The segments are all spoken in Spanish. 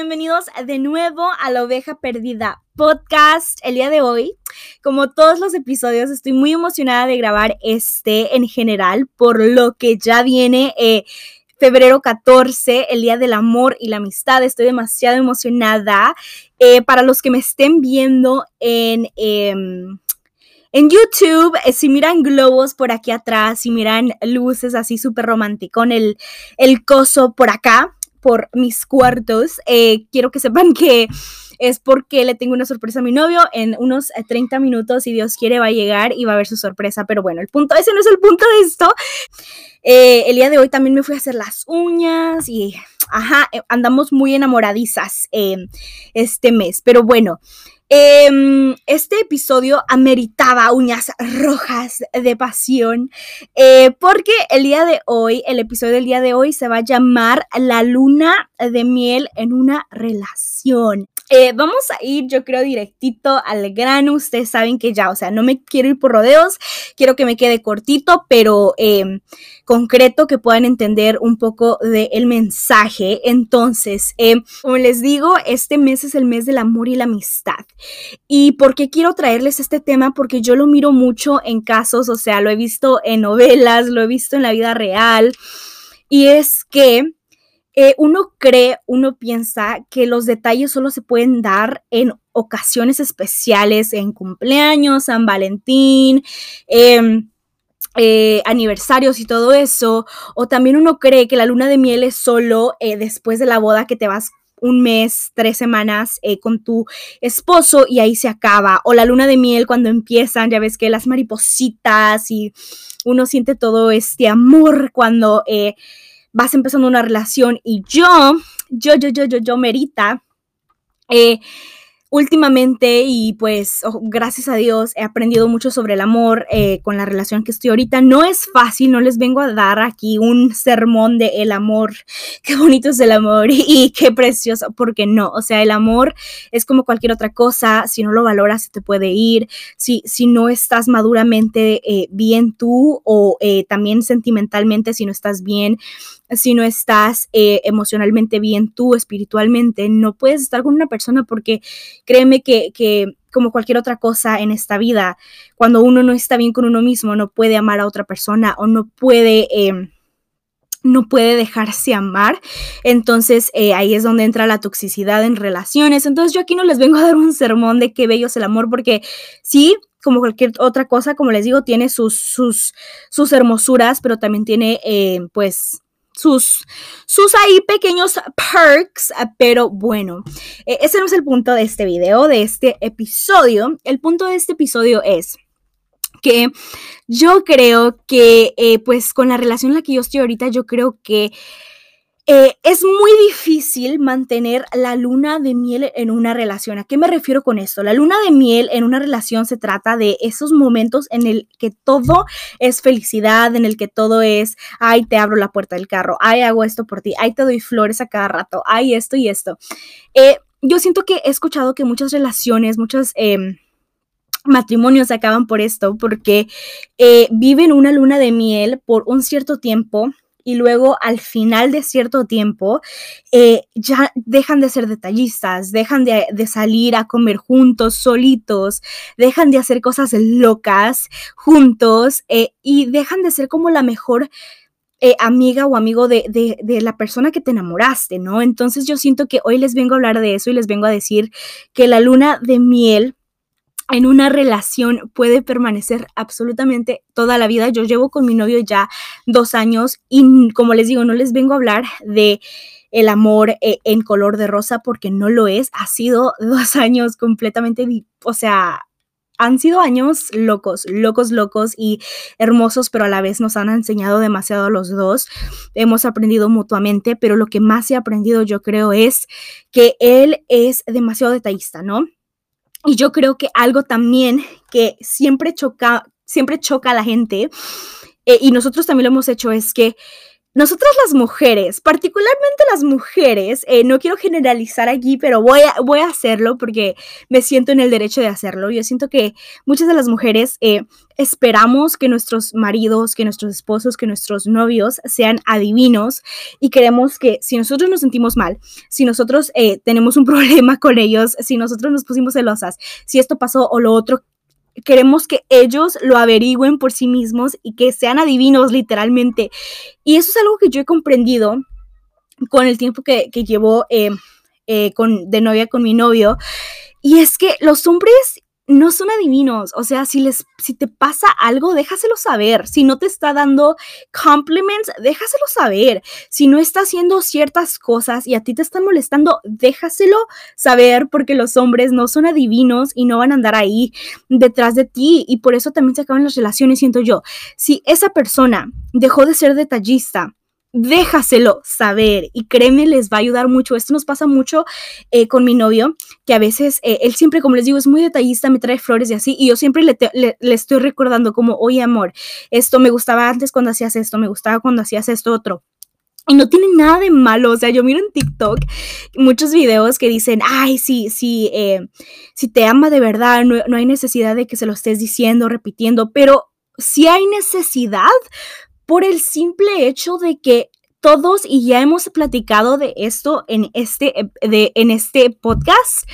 bienvenidos de nuevo a la oveja perdida podcast. El día de hoy, como todos los episodios, estoy muy emocionada de grabar este en general, por lo que ya viene eh, febrero 14, el Día del Amor y la Amistad. Estoy demasiado emocionada. Eh, para los que me estén viendo en... Em, en YouTube, eh, si miran globos por aquí atrás, si miran luces así súper romántico, el, el coso por acá, por mis cuartos. Eh, quiero que sepan que es porque le tengo una sorpresa a mi novio. En unos 30 eh, minutos, si Dios quiere, va a llegar y va a ver su sorpresa. Pero bueno, el punto, ese no es el punto de esto. Eh, el día de hoy también me fui a hacer las uñas y, ajá, andamos muy enamoradizas este mes. Pero bueno, Em, este episodio ameritaba uñas rojas de pasión eh, porque el día de hoy, el episodio del día de hoy se va a llamar La luna de miel en una relación. Eh, vamos a ir, yo creo, directito al grano. Ustedes saben que ya, o sea, no me quiero ir por rodeos, quiero que me quede cortito, pero em, concreto, que puedan entender un poco del mensaje. Entonces, em, como les digo, este mes es el mes del amor y la amistad. ¿Y por qué quiero traerles este tema? Porque yo lo miro mucho en casos, o sea, lo he visto en novelas, lo he visto en la vida real. Y es que eh, uno cree, uno piensa que los detalles solo se pueden dar en ocasiones especiales, en cumpleaños, San Valentín, em, eh, aniversarios y todo eso, o también uno cree que la luna de miel es solo eh, después de la boda que te vas un mes, tres semanas con tu esposo y ahí se acaba. O la luna de miel cuando empiezan, ya ves que las maripositas y uno siente todo este amor cuando vas empezando una relación y yo, yo, yo, yo, yo, yo, Merita, eh, últimamente y pues gracias a Dios he aprendido mucho sobre el amor eh, con la relación que estoy ahorita. No es fácil, no les vengo a dar aquí un sermón de el amor, qué bonito es el amor y, qué precioso, porque no, o sea, el amor es como cualquier otra cosa, si no lo valoras se te puede ir, si, si no estás maduramente eh, bien tú o eh, también sentimentalmente si no estás bien, si no estás emocionalmente bien tú, espiritualmente, no puedes estar con una persona porque Créeme que, como cualquier otra cosa en esta vida, cuando uno no está bien con uno mismo, no puede amar a otra persona o no puede... Em, no puede dejarse amar. Entonces eh, ahí es donde entra la toxicidad en relaciones. Entonces yo aquí no les vengo a dar un sermón de qué bello es el amor, porque sí, como cualquier otra cosa, como les digo, tiene sus, sus, sus hermosuras, pero también tiene eh, pues sus, sus ahí pequeños perks, pero bueno, eh, ese no es el punto de este video, de este episodio. El punto de este episodio es que yo creo que, eh, pues con la relación en la que yo estoy ahorita, yo creo que eh, es muy difícil mantener la luna de miel en una relación. ¿A qué me refiero con esto? La luna de miel en una relación se trata de esos momentos en el que todo es felicidad, en el que todo es, ay, te abro la puerta del carro, ay, hago esto por ti, ay, te doy flores a cada rato, ay, esto y esto. Eh, yo siento que he escuchado que muchas relaciones, muchos em, matrimonios acaban por esto, porque eh, viven una luna de miel por un cierto tiempo y luego al final de cierto tiempo eh, ya dejan de ser detallistas, dejan de, salir a comer juntos, solitos, dejan de hacer cosas locas juntos eh, y dejan de ser como la mejor eh, amiga o amigo de, de, la persona que te enamoraste, ¿no? Entonces yo siento que hoy les vengo a hablar de eso y les vengo a decir que la luna de miel en una relación puede permanecer absolutamente toda la vida. Yo llevo con mi novio ya dos años y como les digo, no les vengo a hablar de el amor eh, en color de rosa porque no lo es. Ha sido dos años completamente, o sea, han sido años locos, locos, locos y hermosos, pero a la vez nos han enseñado demasiado a los dos. Hemos aprendido mutuamente, pero lo que más he aprendido yo creo es que él es demasiado detallista, ¿no? Y yo creo que algo también que siempre choca, siempre choca a la gente, eh, y nosotros también lo hemos hecho, es que nosotras las mujeres, particularmente las mujeres, eh, no quiero generalizar aquí, pero voy a, voy a hacerlo porque me siento en el derecho de hacerlo. Yo siento que muchas de las mujeres eh, esperamos que nuestros maridos, que nuestros esposos, que nuestros novios sean adivinos y queremos que si nosotros nos sentimos mal, si nosotros eh, tenemos un problema con ellos, si nosotros nos pusimos celosas, si esto pasó o lo otro, queremos que ellos lo averigüen por sí mismos y que sean adivinos literalmente. Y eso es algo que yo he comprendido con el tiempo que, que llevo eh, eh, con, de novia con mi novio. Y es que los hombres no son adivinos, o sea, si les si te pasa algo, déjaselo saber. Si no te está dando compliments, déjaselo saber. Si no está haciendo ciertas cosas y a ti te están molestando, déjaselo saber porque los hombres no son adivinos y no van a andar ahí detrás de ti y por eso también se acaban las relaciones, siento yo. Si esa persona dejó de ser detallista, déjaselo saber y créeme, les va a ayudar mucho. Esto nos pasa mucho eh, con mi novio, que a veces eh, él siempre, como les digo, es muy detallista, me trae flores y así, y yo siempre le, le, estoy recordando como, oye amor, esto me gustaba antes cuando hacías esto, me gustaba cuando hacías esto otro. Y no tiene nada de malo, o sea, yo miro en TikTok muchos videos que dicen, ay, sí, sí, eh, si te ama de verdad, no, no hay necesidad de que se lo estés diciendo, repitiendo, pero si hay necesidad, por el simple hecho de que todos, y ya hemos platicado de esto en este, de, en este podcast,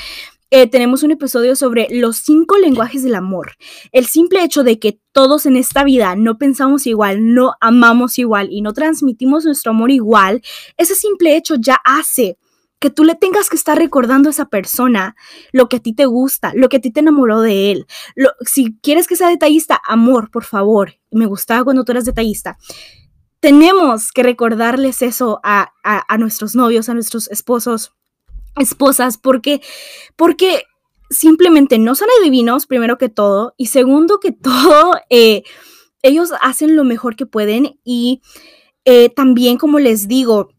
eh, tenemos un episodio sobre los cinco lenguajes del amor. El simple hecho de que todos en esta vida no pensamos igual, no amamos igual y no transmitimos nuestro amor igual, ese simple hecho ya hace que tú le tengas que estar recordando a esa persona lo que a ti te gusta, lo que a ti te enamoró de él. si quieres que sea detallista, amor, por favor. Me gustaba cuando tú eras detallista. Tenemos que recordarles eso a, nuestros novios, a nuestros esposos, esposas, porque, porque simplemente no son adivinos, primero que todo, y segundo que todo, eh, ellos hacen lo mejor que pueden y eh, también, como les digo,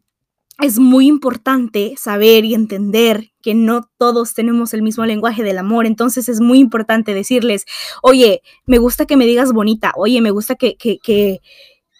es muy importante saber y entender que no todos tenemos el mismo lenguaje del amor, entonces es muy importante decirles, oye, me gusta que me digas bonita, oye, me gusta que, que, que,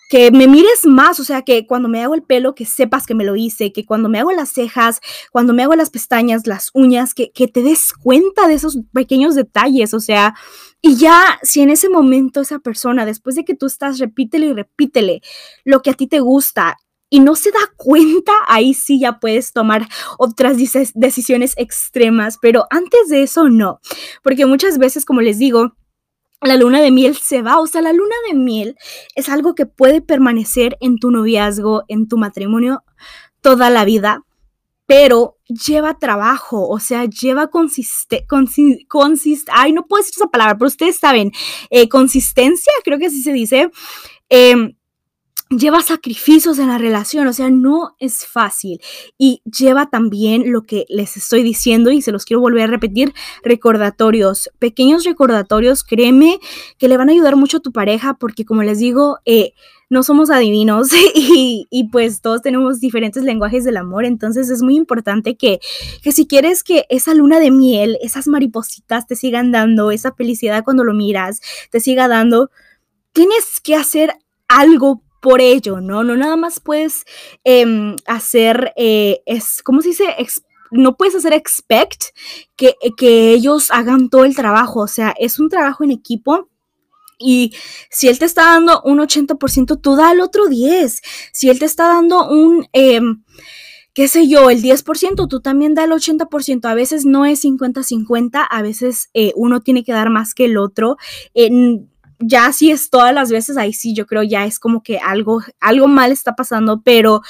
que me mires más, o sea, que cuando me hago el pelo, que sepas que me lo hice, que cuando me hago las cejas, cuando me hago las pestañas, las uñas, que, que te des cuenta de esos pequeños detalles, o sea, y ya si en ese momento esa persona, después de que tú estás, repítele y repítele lo que a ti te gusta, y no se da cuenta, ahí sí ya puedes tomar otras decisiones extremas, pero antes de eso no, porque muchas veces, como les digo, la luna de miel se va, o sea, la luna de miel es algo que puede permanecer en tu noviazgo, en tu matrimonio toda la vida, pero lleva trabajo, o sea, lleva consiste, consist, ay, no puedo decir esa palabra, pero ustedes saben, eh, consistencia, creo que así se dice. Eh, lleva sacrificios en la relación, o sea, no es fácil. Y lleva también lo que les estoy diciendo y se los quiero volver a repetir, recordatorios, pequeños recordatorios, créeme que le van a ayudar mucho a tu pareja porque como les digo, eh, no somos adivinos y, y, pues todos tenemos diferentes lenguajes del amor, entonces es muy importante que, que si quieres que esa luna de miel, esas maripositas te sigan dando, esa felicidad cuando lo miras, te siga dando, tienes que hacer algo por ello, ¿no? No nada más puedes em, hacer, eh, es, ¿cómo se dice? no puedes hacer expect que, que ellos hagan todo el trabajo, o sea, es un trabajo en equipo. Y si él te está dando un 80%, tú da el otro 10%. Si él te está dando un, em, qué sé yo, el 10%, tú también da el 80%. A veces no es 50-50, a veces eh, uno tiene que dar más que el otro ya si es todas las veces, ahí sí yo creo ya es como que algo, algo mal está pasando, pero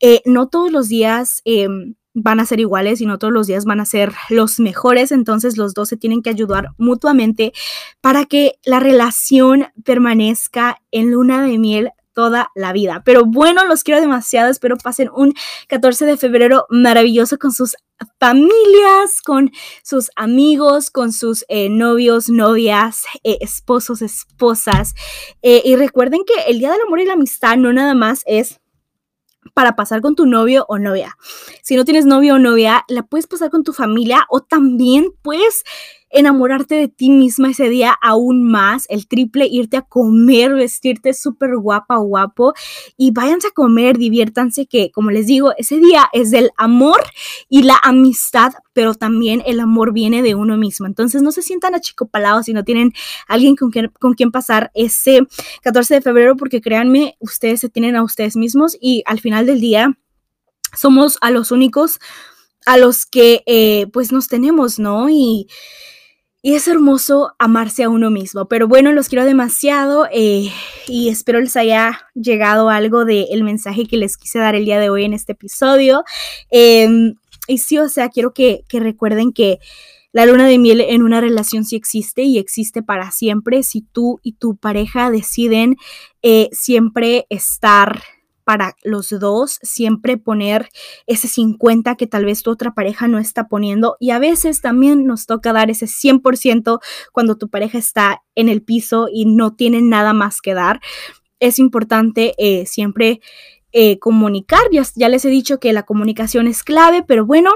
eh, no todos los días em, van a ser iguales y no todos los días van a ser los mejores, entonces los dos se tienen que ayudar mutuamente para que la relación permanezca en luna de miel toda la vida. Pero bueno, los quiero demasiado. Espero pasen un 14 de febrero maravilloso con sus familias, con sus amigos, con sus eh, novios, novias, eh, esposos, esposas. Eh, y recuerden que el Día del Amor y la Amistad no nada más es para pasar con tu novio o novia. Si no tienes novio o novia, la puedes pasar con tu familia o también puedes enamorarte de ti misma ese día aún más, el triple, irte a comer, vestirte súper guapa, guapo y váyanse a comer, diviértanse que, como les digo, ese día es del amor y la amistad, pero también el amor viene de uno mismo. Entonces no se sientan achicopalados si no tienen alguien con quien, con quien pasar ese 14 de febrero, porque créanme, ustedes se tienen a ustedes mismos y al final del día somos a los únicos a los que eh, pues nos tenemos, ¿no? Y, y, es hermoso amarse a uno mismo. Pero bueno, los quiero demasiado eh, y espero les haya llegado algo del mensaje que les quise dar el día de hoy en este episodio. Em, y sí, o sea, quiero que, que recuerden que la luna de miel en una relación sí existe y existe para siempre si tú y tu pareja deciden eh, siempre estar para los dos, siempre poner ese 50 que tal vez tu otra pareja no está poniendo y a veces también nos toca dar ese 100% cuando tu pareja está en el piso y no tiene nada más que dar. Es importante eh, siempre eh, comunicar, ya, ya les he dicho que la comunicación es clave, pero bueno,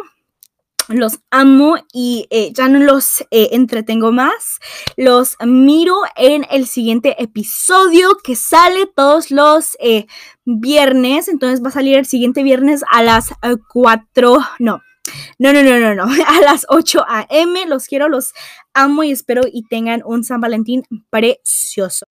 los amo y eh, ya no los eh, entretengo más. Los miro en el siguiente episodio que sale todos los eh, viernes. Entonces va a salir el siguiente viernes a las 4. No. No, no, no, no, no. A las 8 a.m. Los quiero, los amo y espero y tengan un San Valentín precioso.